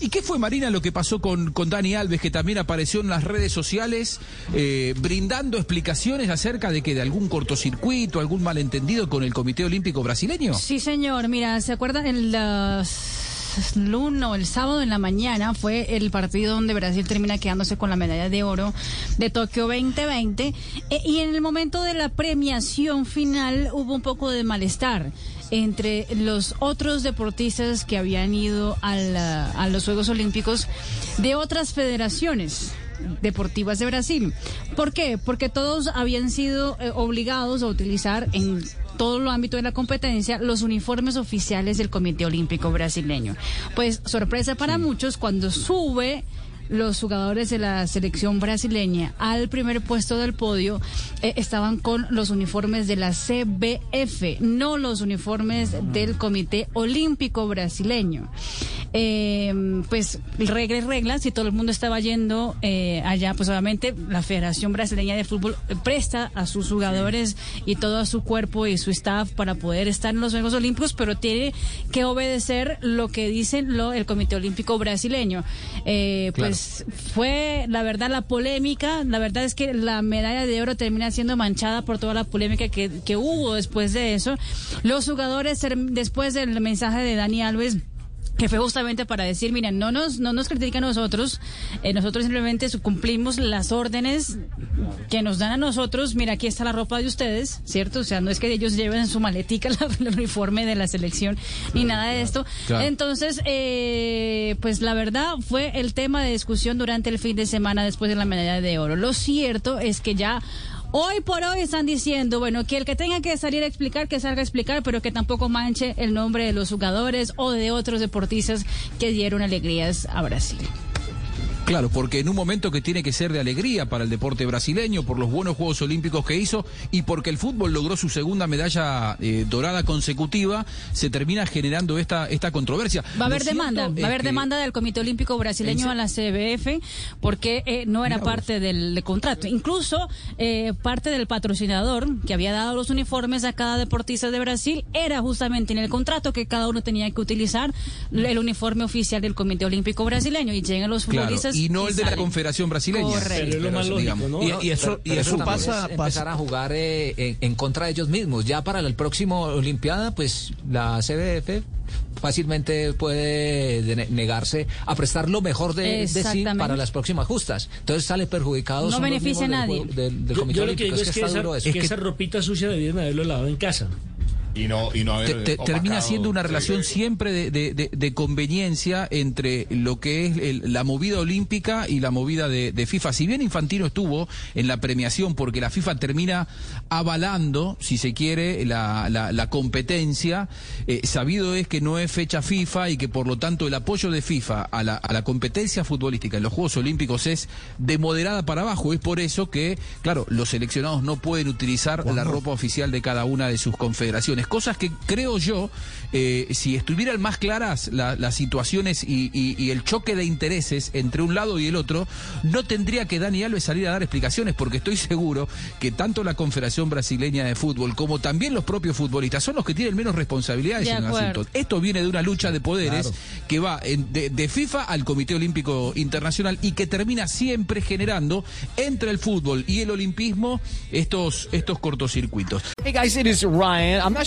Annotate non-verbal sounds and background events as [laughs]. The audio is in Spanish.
¿Y qué fue, Marina, lo que pasó con, con Dani Alves, que también apareció en las redes sociales eh, brindando explicaciones acerca de que de algún cortocircuito, algún malentendido con el Comité Olímpico Brasileño? Sí, señor. Mira, ¿se acuerdan? En las lunes o el sábado en la mañana fue el partido donde Brasil termina quedándose con la medalla de oro de Tokio 2020 e, y en el momento de la premiación final hubo un poco de malestar entre los otros deportistas que habían ido al, a los Juegos Olímpicos de otras federaciones deportivas de Brasil. ¿Por qué? Porque todos habían sido eh, obligados a utilizar en todo el ámbito de la competencia los uniformes oficiales del Comité Olímpico Brasileño. Pues sorpresa para muchos cuando sube los jugadores de la selección brasileña al primer puesto del podio eh, estaban con los uniformes de la CBF, no los uniformes del Comité Olímpico Brasileño. Eh, pues reglas, reglas, si todo el mundo estaba yendo eh, allá, pues obviamente la Federación Brasileña de Fútbol presta a sus jugadores y todo a su cuerpo y su staff para poder estar en los Juegos Olímpicos, pero tiene que obedecer lo que dice lo, el Comité Olímpico Brasileño. Eh, pues fue, la verdad, la polémica, la verdad es que la medalla de oro termina siendo manchada por toda la polémica que, que hubo después de eso. Los jugadores, después del mensaje de Dani Alves, que fue justamente para decir, miren, no nos, no nos critican a nosotros, eh, nosotros simplemente cumplimos las órdenes que nos dan a nosotros, mira, aquí está la ropa de ustedes, ¿cierto? O sea, no es que ellos lleven en su maletica [laughs] el uniforme de la selección ni nada de esto. Entonces, eh, pues la verdad fue el tema de discusión durante el fin de semana después de la medalla de oro. Lo cierto es que ya Hoy por hoy están diciendo, bueno, que el que tenga que salir a explicar, que salga a explicar, pero que tampoco manche el nombre de los jugadores o de otros deportistas que dieron alegrías a Brasil. Claro, porque en un momento que tiene que ser de alegría para el deporte brasileño, por los buenos Juegos Olímpicos que hizo y porque el fútbol logró su segunda medalla eh, dorada consecutiva, se termina generando esta, esta controversia. Va a haber demanda, va a haber demanda del Comité Olímpico Brasileño a la CBF porque eh, no era parte del, contrato. Incluso eh, parte del patrocinador que había dado los uniformes a cada deportista de Brasil era justamente en el contrato que cada uno tenía que utilizar el uniforme oficial del Comité Olímpico Brasileño y llegan los futbolistas y no el de la Confederación Brasileña. Y, eso, y eso pasa, empezar a jugar eh, en, contra de ellos mismos. Ya para el próximo Olimpiada, pues la CBF fácilmente puede negarse a prestar lo mejor de, sí para las próximas justas. Entonces sale perjudicado. No beneficia a nadie. yo, lo que digo es, que, esa, ropita sucia debieron haberlo lavado en casa. Y no, y no termina siendo una relación siempre de, conveniencia entre lo que es la movida olímpica y la movida de, FIFA. Si bien Infantino estuvo en la premiación, porque la FIFA termina avalando, si se quiere, la, competencia, eh, sabido es que no es fecha FIFA y que por lo tanto el apoyo de FIFA a la, a la competencia futbolística en los Juegos Olímpicos es de moderada para abajo. Es por eso que, claro, los seleccionados no pueden utilizar la ropa oficial de cada una de sus confederaciones cosas que creo yo, eh, si estuvieran más claras las situaciones y, el choque de intereses entre un lado y el otro, no tendría que Dani Alves salir a dar explicaciones, porque estoy seguro que tanto la Confederación Brasileña de Fútbol como también los propios futbolistas son los que tienen menos responsabilidades en el asunto. Esto viene de una lucha de poderes que va de, FIFA al Comité Olímpico Internacional y que termina siempre generando entre el fútbol y el olimpismo estos, estos cortocircuitos. Hey guys, it is Ryan. I'm not